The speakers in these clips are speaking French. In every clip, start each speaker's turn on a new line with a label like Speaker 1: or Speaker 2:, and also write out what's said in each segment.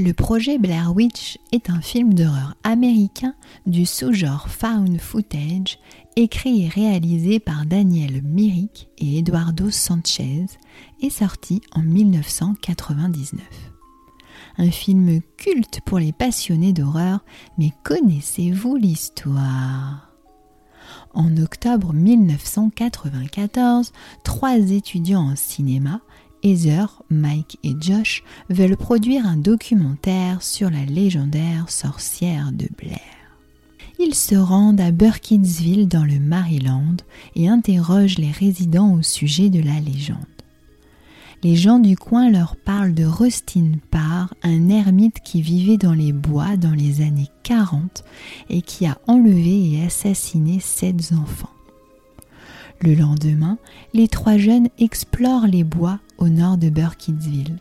Speaker 1: Le projet Blair Witch est un film d'horreur américain du sous-genre found footage, écrit et réalisé par Daniel Myrick et Eduardo Sanchez et sorti en 1999. Un film culte pour les passionnés d'horreur, mais connaissez-vous l'histoire? En octobre 1994, trois étudiants en cinéma Heather, Mike et Josh veulent produire un documentaire sur la légendaire sorcière de Blair. Ils se rendent à Burkittsville dans le Maryland et interrogent les résidents au sujet de la légende. Les gens du coin leur parlent de Rustin Parr, un ermite qui vivait dans les bois dans les années 40 et qui a enlevé et assassiné sept enfants. Le lendemain, les trois jeunes explorent les bois au nord de Burkittsville.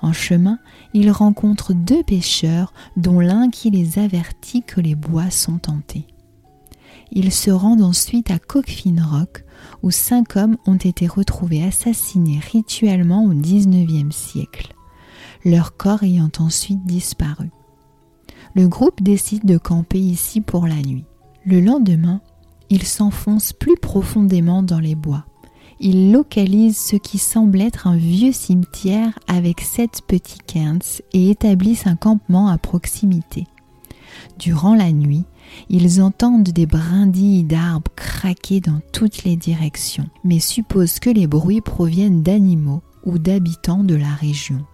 Speaker 1: En chemin, ils rencontrent deux pêcheurs, dont l'un qui les avertit que les bois sont tentés. Ils se rendent ensuite à Cockfin Rock, où cinq hommes ont été retrouvés assassinés rituellement au XIXe siècle, leur corps ayant ensuite disparu. Le groupe décide de camper ici pour la nuit. Le lendemain, il s'enfonce plus profondément dans les bois. Il localise ce qui semble être un vieux cimetière avec sept petits cairns et établissent un campement à proximité. Durant la nuit, ils entendent des brindilles d'arbres craquer dans toutes les directions, mais supposent que les bruits proviennent d'animaux ou d'habitants de la région.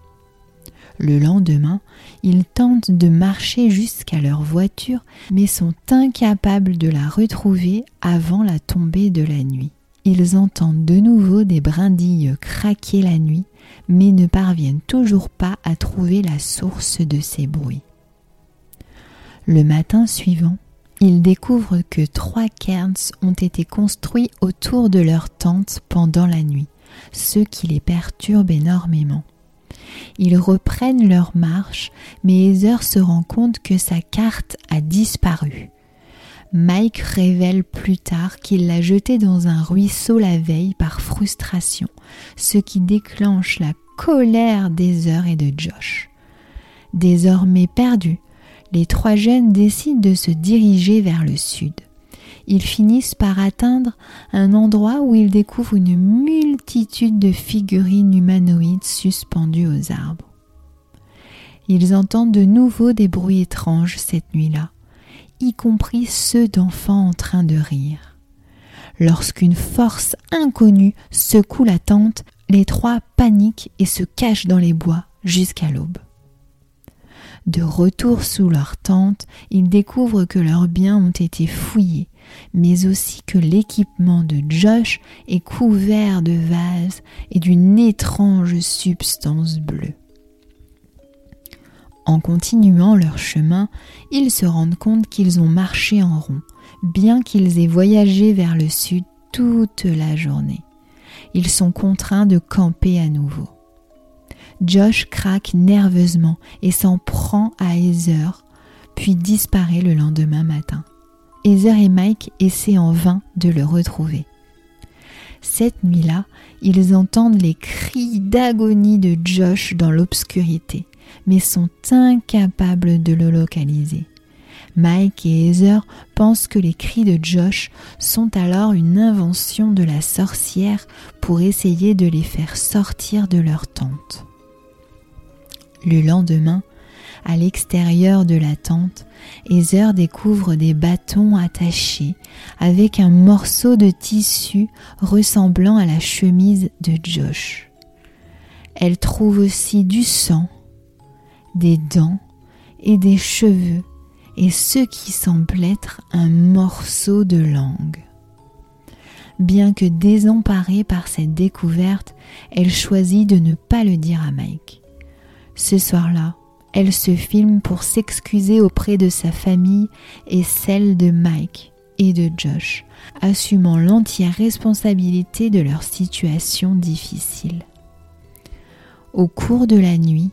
Speaker 1: Le lendemain, ils tentent de marcher jusqu'à leur voiture, mais sont incapables de la retrouver avant la tombée de la nuit. Ils entendent de nouveau des brindilles craquer la nuit, mais ne parviennent toujours pas à trouver la source de ces bruits. Le matin suivant, ils découvrent que trois cairns ont été construits autour de leur tente pendant la nuit, ce qui les perturbe énormément. Ils reprennent leur marche, mais Heather se rend compte que sa carte a disparu. Mike révèle plus tard qu'il l'a jetée dans un ruisseau la veille par frustration, ce qui déclenche la colère d'Heather et de Josh. Désormais perdus, les trois jeunes décident de se diriger vers le sud ils finissent par atteindre un endroit où ils découvrent une multitude de figurines humanoïdes suspendues aux arbres. Ils entendent de nouveau des bruits étranges cette nuit-là, y compris ceux d'enfants en train de rire. Lorsqu'une force inconnue secoue la tente, les trois paniquent et se cachent dans les bois jusqu'à l'aube. De retour sous leur tente, ils découvrent que leurs biens ont été fouillés, mais aussi que l'équipement de Josh est couvert de vases et d'une étrange substance bleue. En continuant leur chemin, ils se rendent compte qu'ils ont marché en rond, bien qu'ils aient voyagé vers le sud toute la journée. Ils sont contraints de camper à nouveau. Josh craque nerveusement et s'en prend à Heather, puis disparaît le lendemain matin. Heather et Mike essaient en vain de le retrouver. Cette nuit-là, ils entendent les cris d'agonie de Josh dans l'obscurité, mais sont incapables de le localiser. Mike et Heather pensent que les cris de Josh sont alors une invention de la sorcière pour essayer de les faire sortir de leur tente. Le lendemain, à l'extérieur de la tente, Heather découvre des bâtons attachés avec un morceau de tissu ressemblant à la chemise de Josh. Elle trouve aussi du sang, des dents et des cheveux et ce qui semble être un morceau de langue. Bien que désemparée par cette découverte, elle choisit de ne pas le dire à Mike. Ce soir-là, elle se filme pour s'excuser auprès de sa famille et celle de Mike et de Josh, assumant l'entière responsabilité de leur situation difficile. Au cours de la nuit,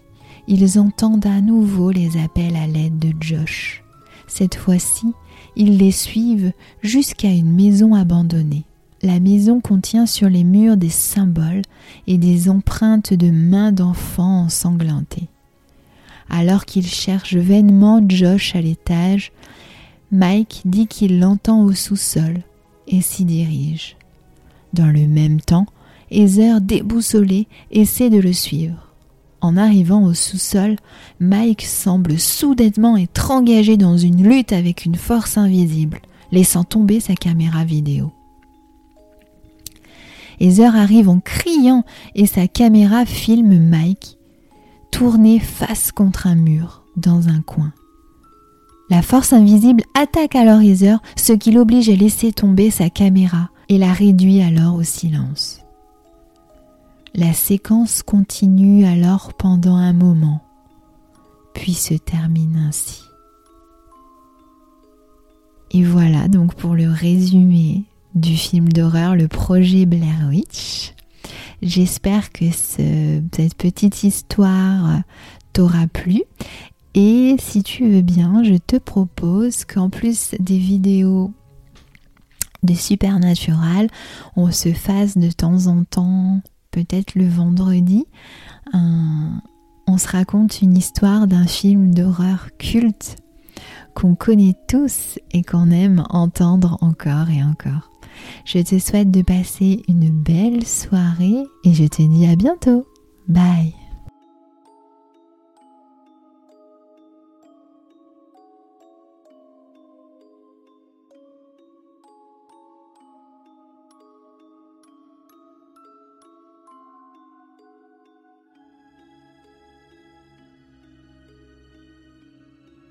Speaker 1: ils entendent à nouveau les appels à l'aide de Josh. Cette fois-ci, ils les suivent jusqu'à une maison abandonnée. La maison contient sur les murs des symboles et des empreintes de mains d'enfants ensanglantés. Alors qu'il cherche vainement Josh à l'étage, Mike dit qu'il l'entend au sous-sol et s'y dirige. Dans le même temps, Heather, déboussolé, essaie de le suivre. En arrivant au sous-sol, Mike semble soudainement être engagé dans une lutte avec une force invisible, laissant tomber sa caméra vidéo. Heather arrive en criant et sa caméra filme Mike, tourné face contre un mur, dans un coin. La force invisible attaque alors Heather, ce qui l'oblige à laisser tomber sa caméra et la réduit alors au silence. La séquence continue alors pendant un moment, puis se termine ainsi. Et voilà donc pour le résumé du film d'horreur, le projet Blair Witch. J'espère que cette petite histoire t'aura plu. Et si tu veux bien, je te propose qu'en plus des vidéos de Supernatural, on se fasse de temps en temps, peut-être le vendredi, on se raconte une histoire d'un film d'horreur culte qu'on connaît tous et qu'on aime entendre encore et encore. Je te souhaite de passer une belle soirée et je te dis à bientôt. Bye